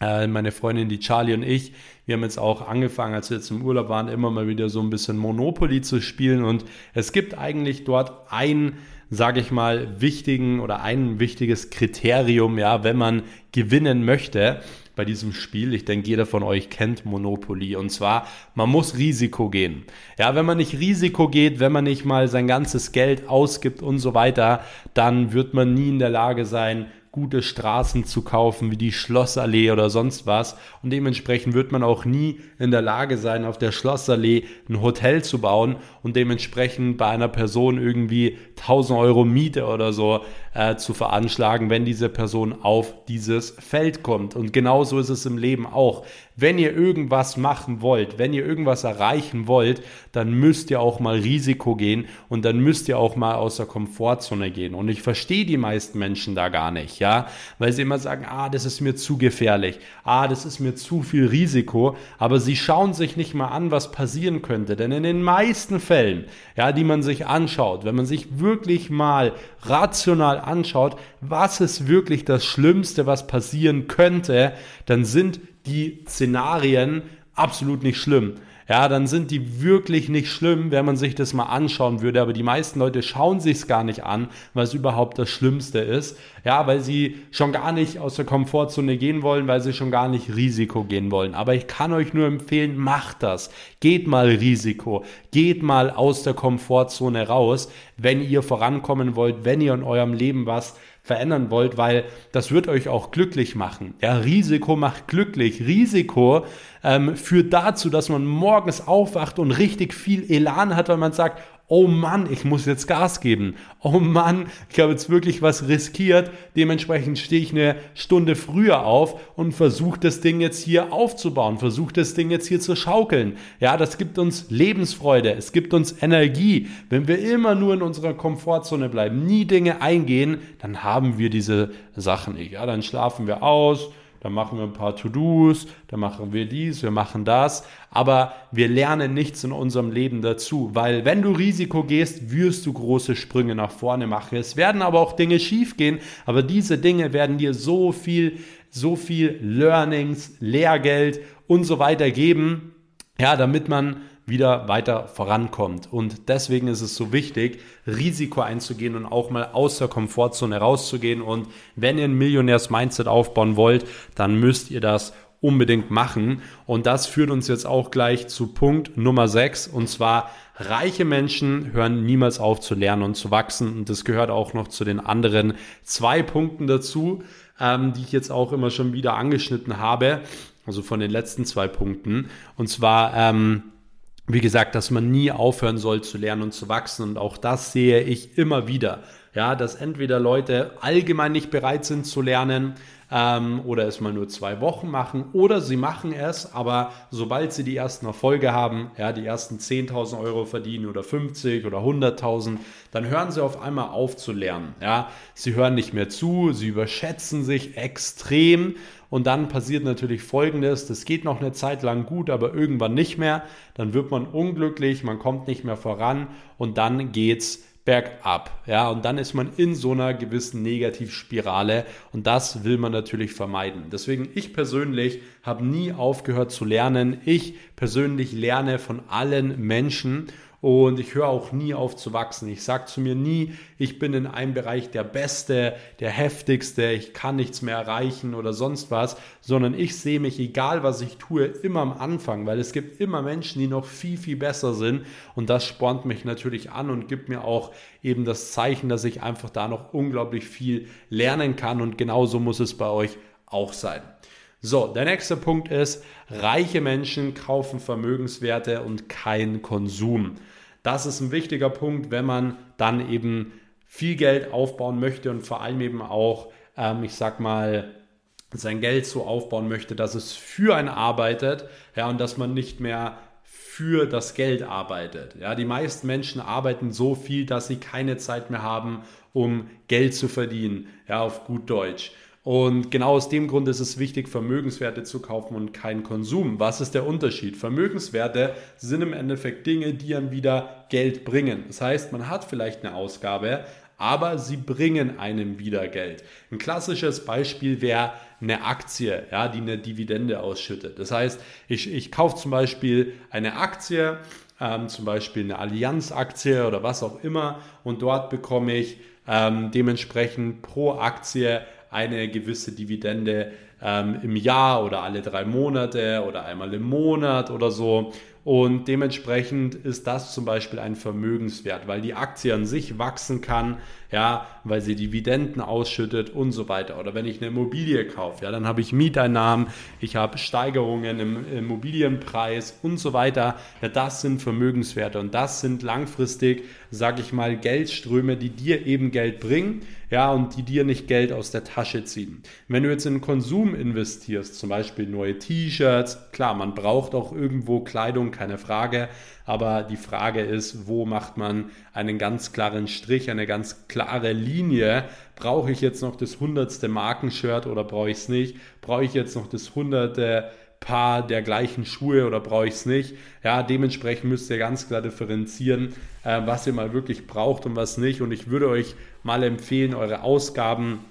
Äh, meine Freundin, die Charlie und ich, wir haben jetzt auch angefangen, als wir jetzt im Urlaub waren, immer mal wieder so ein bisschen Monopoly zu spielen. Und es gibt eigentlich dort ein, sage ich mal, wichtigen oder ein wichtiges Kriterium, ja, wenn man gewinnen möchte bei diesem Spiel. Ich denke, jeder von euch kennt Monopoly. Und zwar, man muss Risiko gehen. Ja, wenn man nicht Risiko geht, wenn man nicht mal sein ganzes Geld ausgibt und so weiter, dann wird man nie in der Lage sein, gute Straßen zu kaufen, wie die Schlossallee oder sonst was. Und dementsprechend wird man auch nie in der Lage sein, auf der Schlossallee ein Hotel zu bauen und dementsprechend bei einer Person irgendwie 1000 Euro Miete oder so äh, zu veranschlagen, wenn diese Person auf dieses Feld kommt. Und genauso ist es im Leben auch. Wenn ihr irgendwas machen wollt, wenn ihr irgendwas erreichen wollt, dann müsst ihr auch mal Risiko gehen und dann müsst ihr auch mal aus der Komfortzone gehen. Und ich verstehe die meisten Menschen da gar nicht, ja, weil sie immer sagen, ah, das ist mir zu gefährlich, ah, das ist mir zu viel Risiko, aber sie schauen sich nicht mal an, was passieren könnte, denn in den meisten Fällen, ja, die man sich anschaut, wenn man sich wirklich mal rational anschaut, was ist wirklich das Schlimmste, was passieren könnte, dann sind die Szenarien absolut nicht schlimm ja, dann sind die wirklich nicht schlimm, wenn man sich das mal anschauen würde. Aber die meisten Leute schauen sich es gar nicht an, was überhaupt das Schlimmste ist. Ja, weil sie schon gar nicht aus der Komfortzone gehen wollen, weil sie schon gar nicht Risiko gehen wollen. Aber ich kann euch nur empfehlen, macht das. Geht mal Risiko. Geht mal aus der Komfortzone raus, wenn ihr vorankommen wollt, wenn ihr in eurem Leben was verändern wollt, weil das wird euch auch glücklich machen. Ja, Risiko macht glücklich. Risiko ähm, führt dazu, dass man morgens aufwacht und richtig viel Elan hat, weil man sagt, oh Mann, ich muss jetzt Gas geben. Oh Mann, ich habe jetzt wirklich was riskiert. Dementsprechend stehe ich eine Stunde früher auf und versuche das Ding jetzt hier aufzubauen, versuche das Ding jetzt hier zu schaukeln. Ja, das gibt uns Lebensfreude, es gibt uns Energie. Wenn wir immer nur in unserer Komfortzone bleiben, nie Dinge eingehen, dann haben wir diese Sachen nicht. Ja, dann schlafen wir aus dann machen wir ein paar To-Dos, dann machen wir dies, wir machen das, aber wir lernen nichts in unserem Leben dazu, weil wenn du Risiko gehst, wirst du große Sprünge nach vorne machen. Es werden aber auch Dinge schief gehen, aber diese Dinge werden dir so viel, so viel Learnings, Lehrgeld und so weiter geben, ja, damit man wieder weiter vorankommt. Und deswegen ist es so wichtig, Risiko einzugehen und auch mal aus der Komfortzone rauszugehen. Und wenn ihr ein Millionärs-Mindset aufbauen wollt, dann müsst ihr das unbedingt machen. Und das führt uns jetzt auch gleich zu Punkt Nummer 6 und zwar reiche Menschen hören niemals auf zu lernen und zu wachsen. Und das gehört auch noch zu den anderen zwei Punkten dazu, ähm, die ich jetzt auch immer schon wieder angeschnitten habe. Also von den letzten zwei Punkten. Und zwar ähm, wie gesagt, dass man nie aufhören soll zu lernen und zu wachsen. Und auch das sehe ich immer wieder. Ja, dass entweder Leute allgemein nicht bereit sind zu lernen ähm, oder es mal nur zwei Wochen machen oder sie machen es, aber sobald sie die ersten Erfolge haben, ja, die ersten 10.000 Euro verdienen oder 50 oder 100.000, dann hören sie auf einmal auf zu lernen. Ja, sie hören nicht mehr zu, sie überschätzen sich extrem und dann passiert natürlich Folgendes, das geht noch eine Zeit lang gut, aber irgendwann nicht mehr. Dann wird man unglücklich, man kommt nicht mehr voran und dann geht's bergab. Ja, und dann ist man in so einer gewissen Negativspirale und das will man natürlich vermeiden. Deswegen, ich persönlich habe nie aufgehört zu lernen. Ich persönlich lerne von allen Menschen und ich höre auch nie auf zu wachsen. Ich sage zu mir nie, ich bin in einem Bereich der Beste, der Heftigste, ich kann nichts mehr erreichen oder sonst was, sondern ich sehe mich, egal was ich tue, immer am Anfang, weil es gibt immer Menschen, die noch viel, viel besser sind und das spornt mich natürlich an und gibt mir auch eben das Zeichen, dass ich einfach da noch unglaublich viel lernen kann und genauso muss es bei euch auch sein. So, der nächste Punkt ist, reiche Menschen kaufen Vermögenswerte und kein Konsum. Das ist ein wichtiger Punkt, wenn man dann eben viel Geld aufbauen möchte und vor allem eben auch, ähm, ich sag mal, sein Geld so aufbauen möchte, dass es für einen arbeitet, ja, und dass man nicht mehr für das Geld arbeitet. Ja, die meisten Menschen arbeiten so viel, dass sie keine Zeit mehr haben, um Geld zu verdienen, ja, auf gut Deutsch. Und genau aus dem Grund ist es wichtig, Vermögenswerte zu kaufen und keinen Konsum. Was ist der Unterschied? Vermögenswerte sind im Endeffekt Dinge, die einem wieder Geld bringen. Das heißt, man hat vielleicht eine Ausgabe, aber sie bringen einem wieder Geld. Ein klassisches Beispiel wäre eine Aktie, ja, die eine Dividende ausschüttet. Das heißt, ich, ich kaufe zum Beispiel eine Aktie, ähm, zum Beispiel eine Allianz-Aktie oder was auch immer, und dort bekomme ich ähm, dementsprechend pro Aktie eine gewisse Dividende ähm, im Jahr oder alle drei Monate oder einmal im Monat oder so. Und dementsprechend ist das zum Beispiel ein Vermögenswert, weil die Aktie an sich wachsen kann, ja, weil sie Dividenden ausschüttet und so weiter. Oder wenn ich eine Immobilie kaufe, ja, dann habe ich Mieteinnahmen, ich habe Steigerungen im Immobilienpreis und so weiter. Ja, das sind Vermögenswerte und das sind langfristig, sage ich mal, Geldströme, die dir eben Geld bringen, ja, und die dir nicht Geld aus der Tasche ziehen. Wenn du jetzt in Konsum investierst, zum Beispiel neue T-Shirts, klar, man braucht auch irgendwo Kleidung, keine Frage. Aber die Frage ist, wo macht man einen ganz klaren Strich, eine ganz klare Linie? Brauche ich jetzt noch das hundertste Markenshirt oder brauche ich es nicht? Brauche ich jetzt noch das hunderte Paar der gleichen Schuhe oder brauche ich es nicht? Ja, dementsprechend müsst ihr ganz klar differenzieren, äh, was ihr mal wirklich braucht und was nicht. Und ich würde euch mal empfehlen, eure Ausgaben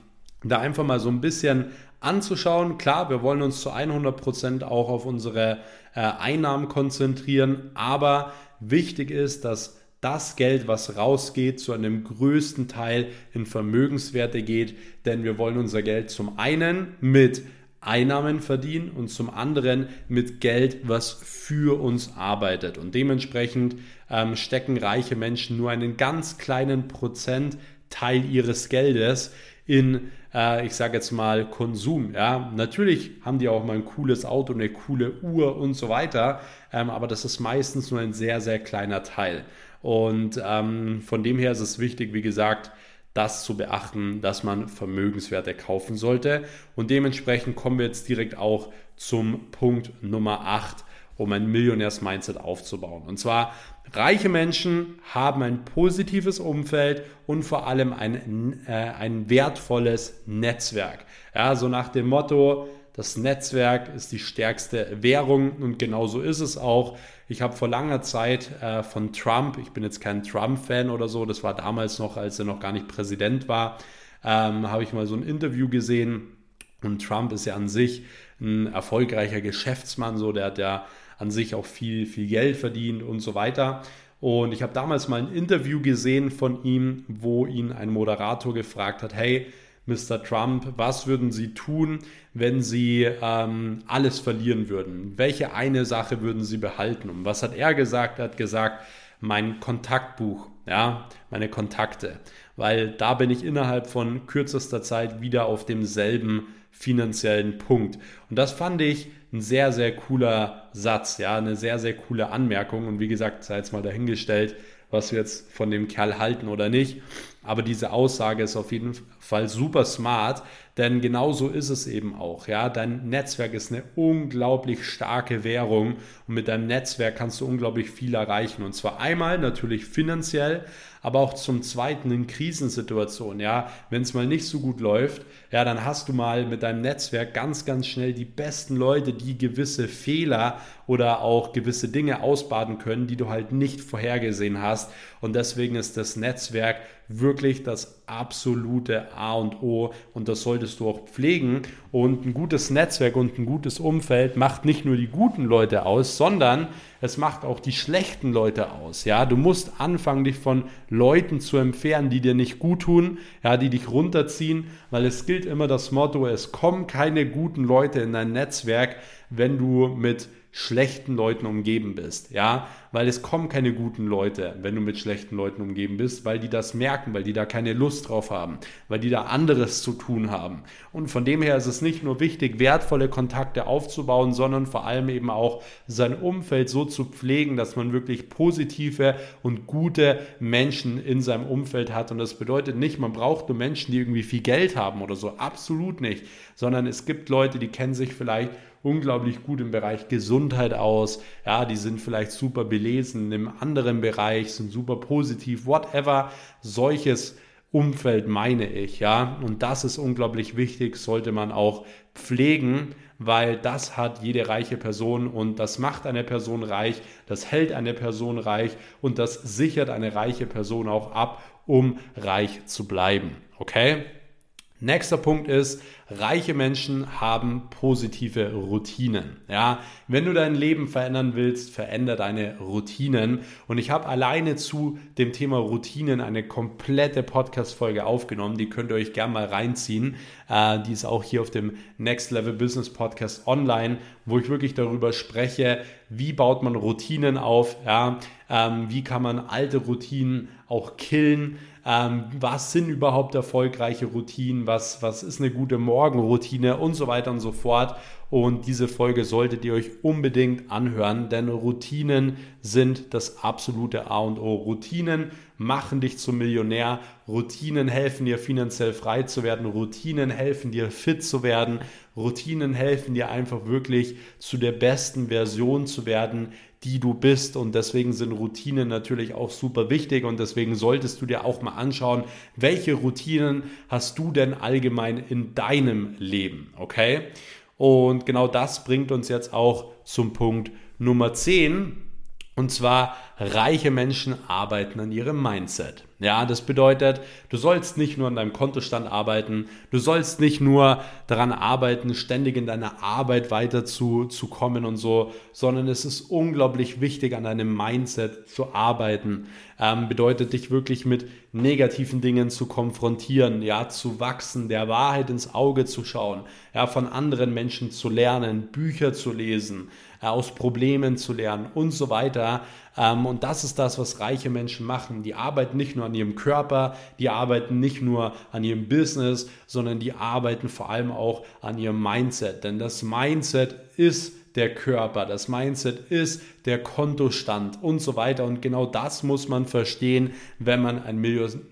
da einfach mal so ein bisschen anzuschauen. Klar, wir wollen uns zu 100 Prozent auch auf unsere äh, Einnahmen konzentrieren, aber wichtig ist, dass das Geld, was rausgeht, zu einem größten Teil in Vermögenswerte geht, denn wir wollen unser Geld zum einen mit Einnahmen verdienen und zum anderen mit Geld, was für uns arbeitet. Und dementsprechend ähm, stecken reiche Menschen nur einen ganz kleinen Prozentteil ihres Geldes in äh, ich sage jetzt mal, Konsum. Ja, natürlich haben die auch mal ein cooles Auto, eine coole Uhr und so weiter, ähm, aber das ist meistens nur ein sehr, sehr kleiner Teil. Und ähm, von dem her ist es wichtig, wie gesagt, das zu beachten, dass man Vermögenswerte kaufen sollte. Und dementsprechend kommen wir jetzt direkt auch zum Punkt Nummer 8 um ein Millionärs-Mindset aufzubauen. Und zwar, reiche Menschen haben ein positives Umfeld und vor allem ein, äh, ein wertvolles Netzwerk. Ja, so nach dem Motto, das Netzwerk ist die stärkste Währung und genauso ist es auch. Ich habe vor langer Zeit äh, von Trump, ich bin jetzt kein Trump-Fan oder so, das war damals noch, als er noch gar nicht Präsident war, ähm, habe ich mal so ein Interview gesehen und Trump ist ja an sich ein erfolgreicher Geschäftsmann, so der hat ja an sich auch viel, viel Geld verdient und so weiter. Und ich habe damals mal ein Interview gesehen von ihm, wo ihn ein Moderator gefragt hat, hey, Mr. Trump, was würden Sie tun, wenn Sie ähm, alles verlieren würden? Welche eine Sache würden Sie behalten? Und was hat er gesagt? Er hat gesagt, mein Kontaktbuch, ja, meine Kontakte, weil da bin ich innerhalb von kürzester Zeit wieder auf demselben finanziellen Punkt. Und das fand ich ein sehr, sehr cooler Satz, ja, eine sehr, sehr coole Anmerkung. Und wie gesagt, sei jetzt mal dahingestellt, was wir jetzt von dem Kerl halten oder nicht. Aber diese Aussage ist auf jeden Fall super smart, denn genau so ist es eben auch. Ja, dein Netzwerk ist eine unglaublich starke Währung und mit deinem Netzwerk kannst du unglaublich viel erreichen. Und zwar einmal natürlich finanziell, aber auch zum Zweiten in Krisensituationen. Ja, wenn es mal nicht so gut läuft, ja, dann hast du mal mit deinem Netzwerk ganz, ganz schnell die besten Leute, die gewisse Fehler oder auch gewisse Dinge ausbaden können, die du halt nicht vorhergesehen hast. Und deswegen ist das Netzwerk wirklich das absolute A und O und das solltest du auch pflegen. Und ein gutes Netzwerk und ein gutes Umfeld macht nicht nur die guten Leute aus, sondern es macht auch die schlechten Leute aus. Ja, du musst anfangen, dich von Leuten zu entfernen, die dir nicht gut tun, ja, die dich runterziehen, weil es gilt immer das Motto, es kommen keine guten Leute in dein Netzwerk, wenn du mit schlechten Leuten umgeben bist, ja, weil es kommen keine guten Leute, wenn du mit schlechten Leuten umgeben bist, weil die das merken, weil die da keine Lust drauf haben, weil die da anderes zu tun haben. Und von dem her ist es nicht nur wichtig, wertvolle Kontakte aufzubauen, sondern vor allem eben auch sein Umfeld so zu pflegen, dass man wirklich positive und gute Menschen in seinem Umfeld hat. Und das bedeutet nicht, man braucht nur Menschen, die irgendwie viel Geld haben oder so, absolut nicht, sondern es gibt Leute, die kennen sich vielleicht unglaublich gut im Bereich Gesundheit aus. Ja, die sind vielleicht super belesen im anderen Bereich, sind super positiv, whatever. Solches Umfeld meine ich, ja. Und das ist unglaublich wichtig, sollte man auch pflegen, weil das hat jede reiche Person und das macht eine Person reich, das hält eine Person reich und das sichert eine reiche Person auch ab, um reich zu bleiben. Okay? Nächster Punkt ist, reiche Menschen haben positive Routinen. Ja, wenn du dein Leben verändern willst, veränder deine Routinen. Und ich habe alleine zu dem Thema Routinen eine komplette Podcast-Folge aufgenommen. Die könnt ihr euch gerne mal reinziehen. Äh, die ist auch hier auf dem Next Level Business Podcast online, wo ich wirklich darüber spreche, wie baut man Routinen auf, ja, ähm, wie kann man alte Routinen auch killen ähm, was sind überhaupt erfolgreiche Routinen, was, was ist eine gute Morgenroutine und so weiter und so fort. Und diese Folge solltet ihr euch unbedingt anhören, denn Routinen sind das absolute A und O. Routinen machen dich zum Millionär. Routinen helfen dir finanziell frei zu werden. Routinen helfen dir fit zu werden. Routinen helfen dir einfach wirklich zu der besten Version zu werden, die du bist. Und deswegen sind Routinen natürlich auch super wichtig. Und deswegen solltest du dir auch mal anschauen, welche Routinen hast du denn allgemein in deinem Leben. Okay? Und genau das bringt uns jetzt auch zum Punkt Nummer 10. Und zwar, reiche Menschen arbeiten an ihrem Mindset. Ja, das bedeutet, du sollst nicht nur an deinem Kontostand arbeiten, du sollst nicht nur daran arbeiten, ständig in deiner Arbeit weiter zu, und so, sondern es ist unglaublich wichtig, an deinem Mindset zu arbeiten. Ähm, bedeutet, dich wirklich mit negativen Dingen zu konfrontieren, ja, zu wachsen, der Wahrheit ins Auge zu schauen, ja, von anderen Menschen zu lernen, Bücher zu lesen, aus Problemen zu lernen und so weiter. Ähm, und das ist das, was reiche Menschen machen. Die arbeiten nicht nur an ihrem Körper, die arbeiten nicht nur an ihrem Business, sondern die arbeiten vor allem auch an ihrem Mindset. Denn das Mindset ist der Körper, das Mindset ist der Kontostand und so weiter. Und genau das muss man verstehen, wenn man ein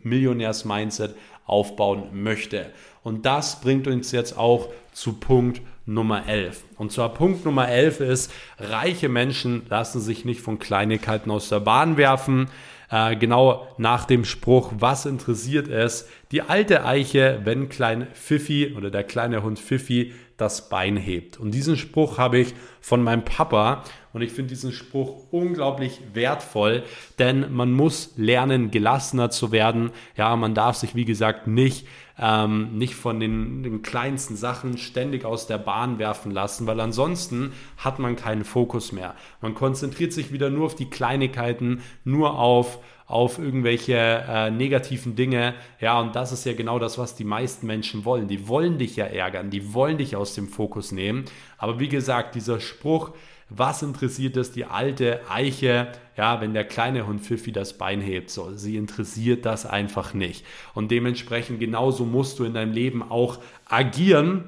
Millionärs-Mindset aufbauen möchte. Und das bringt uns jetzt auch zu Punkt Nummer 11. Und zwar Punkt Nummer 11 ist, reiche Menschen lassen sich nicht von Kleinigkeiten aus der Bahn werfen. Äh, genau nach dem Spruch, was interessiert es? Die alte Eiche, wenn klein Pfiffi oder der kleine Hund Pfiffi das Bein hebt. Und diesen Spruch habe ich von meinem Papa und ich finde diesen Spruch unglaublich wertvoll, denn man muss lernen, gelassener zu werden. Ja, man darf sich, wie gesagt, nicht, ähm, nicht von den, den kleinsten Sachen ständig aus der Bahn werfen lassen, weil ansonsten hat man keinen Fokus mehr. Man konzentriert sich wieder nur auf die Kleinigkeiten, nur auf auf irgendwelche äh, negativen Dinge. Ja, und das ist ja genau das, was die meisten Menschen wollen. Die wollen dich ja ärgern, die wollen dich aus dem Fokus nehmen. Aber wie gesagt, dieser Spruch, was interessiert es die alte Eiche, ja, wenn der kleine Hund Pfiffi das Bein hebt? So, sie interessiert das einfach nicht. Und dementsprechend genauso musst du in deinem Leben auch agieren,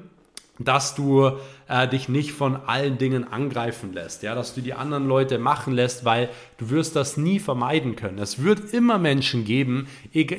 dass du äh, dich nicht von allen Dingen angreifen lässt, ja, dass du die anderen Leute machen lässt, weil du wirst das nie vermeiden können. Es wird immer Menschen geben,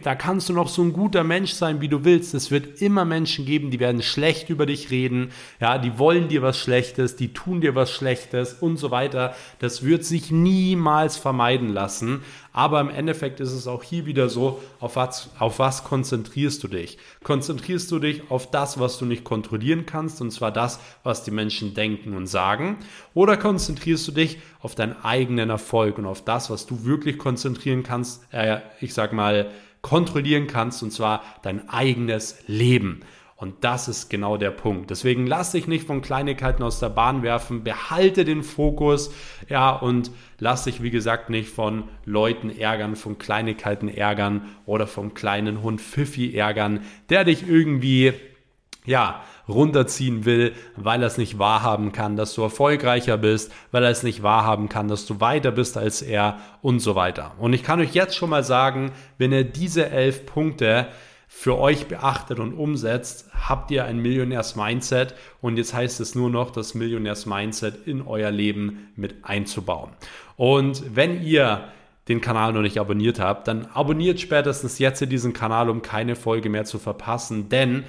da kannst du noch so ein guter Mensch sein, wie du willst. Es wird immer Menschen geben, die werden schlecht über dich reden, ja, die wollen dir was Schlechtes, die tun dir was Schlechtes und so weiter. Das wird sich niemals vermeiden lassen. Aber im Endeffekt ist es auch hier wieder so, auf was, auf was konzentrierst du dich? Konzentrierst du dich auf das, was du nicht kontrollieren kannst, und zwar das, was die Menschen denken und sagen? Oder konzentrierst du dich auf deinen eigenen Erfolg und auf das, was du wirklich konzentrieren kannst, äh, ich sag mal, kontrollieren kannst, und zwar dein eigenes Leben? Und das ist genau der Punkt. Deswegen lass dich nicht von Kleinigkeiten aus der Bahn werfen, behalte den Fokus, ja, und lass dich, wie gesagt, nicht von Leuten ärgern, von Kleinigkeiten ärgern oder vom kleinen Hund Pfiffi ärgern, der dich irgendwie, ja, runterziehen will, weil er es nicht wahrhaben kann, dass du erfolgreicher bist, weil er es nicht wahrhaben kann, dass du weiter bist als er und so weiter. Und ich kann euch jetzt schon mal sagen, wenn ihr diese elf Punkte für euch beachtet und umsetzt, habt ihr ein Millionärs-Mindset und jetzt heißt es nur noch, das Millionärs-Mindset in euer Leben mit einzubauen. Und wenn ihr den Kanal noch nicht abonniert habt, dann abonniert spätestens jetzt diesen Kanal, um keine Folge mehr zu verpassen, denn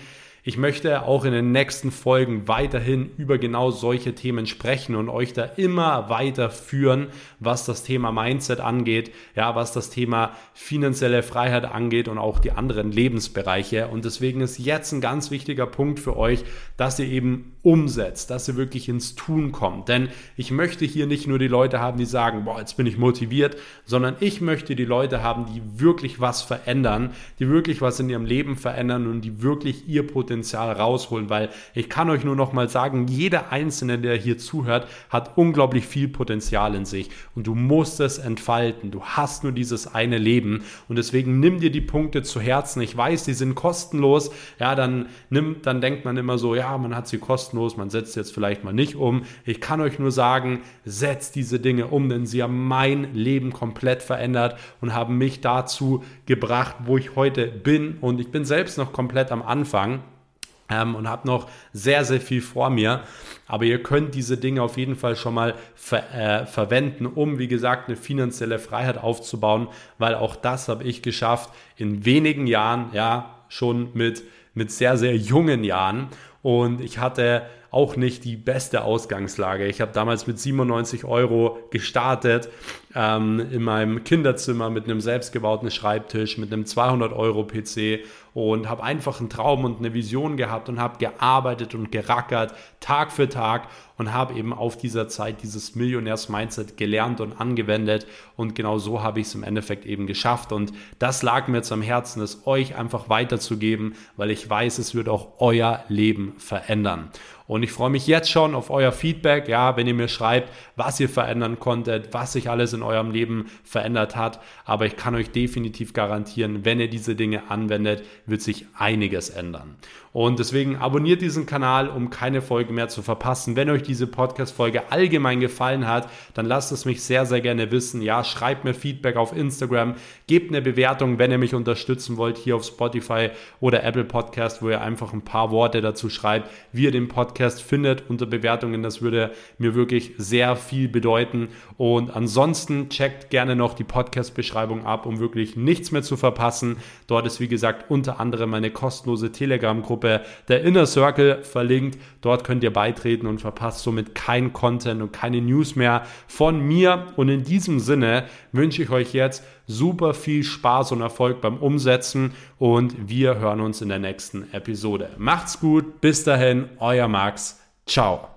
Ich möchte auch in den nächsten Folgen weiterhin über genau solche Themen sprechen und euch da immer weiter führen, was das Thema Mindset angeht, ja, was das Thema finanzielle Freiheit angeht und auch die anderen Lebensbereiche. Und deswegen ist jetzt ein ganz wichtiger Punkt für euch, dass ihr eben umsetzt, dass ihr wirklich ins Tun kommt. Denn ich möchte hier nicht nur die Leute haben, die sagen, boah, jetzt bin ich motiviert, sondern ich möchte die Leute haben, die wirklich was verändern, die wirklich was in ihrem Leben verändern und die wirklich ihr Potenzial rausholen, weil ich kann euch nur noch mal sagen, jeder Einzelne, der hier zuhört, hat unglaublich viel Potenzial in sich und du musst es entfalten. Du hast nur dieses eine Leben und deswegen nimm dir die Punkte zu Herzen. Ich weiß, die sind kostenlos. Ja, dann nimmt, dann denkt man immer so, ja, man hat sie kostenlos, man setzt jetzt vielleicht mal nicht um. Ich kann euch nur sagen, setzt diese Dinge um, denn sie haben mein Leben komplett verändert und haben mich dazu gebracht, wo ich heute bin und ich bin selbst noch komplett am Anfang ähm, und habe noch sehr, sehr viel vor mir. Aber ihr könnt diese Dinge auf jeden Fall schon mal ver äh, verwenden, um, wie gesagt, eine finanzielle Freiheit aufzubauen, weil auch das habe ich geschafft in wenigen Jahren, ja, schon mit, mit sehr, sehr jungen Jahren. Und ich hatte auch nicht die beste Ausgangslage. Ich habe damals mit 97 Euro gestartet ähm, in meinem Kinderzimmer mit einem selbstgebauten Schreibtisch, mit einem 200 Euro PC und habe einfach einen Traum und eine Vision gehabt und habe gearbeitet und gerackert Tag für Tag und habe eben auf dieser Zeit dieses Millionärs-Mindset gelernt und angewendet und genau so habe ich es im Endeffekt eben geschafft und das lag mir jetzt am Herzen, es euch einfach weiterzugeben, weil ich weiß, es wird auch euer Leben verändern. Und ich freue mich jetzt schon auf euer Feedback, ja, wenn ihr mir schreibt, was ihr verändern konntet, was sich alles in eurem Leben verändert hat. Aber ich kann euch definitiv garantieren, wenn ihr diese Dinge anwendet, wird sich einiges ändern. Und deswegen abonniert diesen Kanal, um keine Folge mehr zu verpassen. Wenn euch diese Podcast-Folge allgemein gefallen hat, dann lasst es mich sehr, sehr gerne wissen. Ja, schreibt mir Feedback auf Instagram, gebt eine Bewertung, wenn ihr mich unterstützen wollt, hier auf Spotify oder Apple Podcast, wo ihr einfach ein paar Worte dazu schreibt, wie ihr den Podcast findet unter Bewertungen. Das würde mir wirklich sehr viel bedeuten. Und ansonsten checkt gerne noch die Podcast-Beschreibung ab, um wirklich nichts mehr zu verpassen. Dort ist, wie gesagt, unter anderem meine kostenlose Telegram-Gruppe Gruppe der Inner Circle verlinkt. Dort könnt ihr beitreten und verpasst somit kein Content und keine News mehr von mir. Und in diesem Sinne wünsche ich euch jetzt super viel Spaß und Erfolg beim Umsetzen und wir hören uns in der nächsten Episode. Macht's gut, bis dahin, euer Max. Ciao.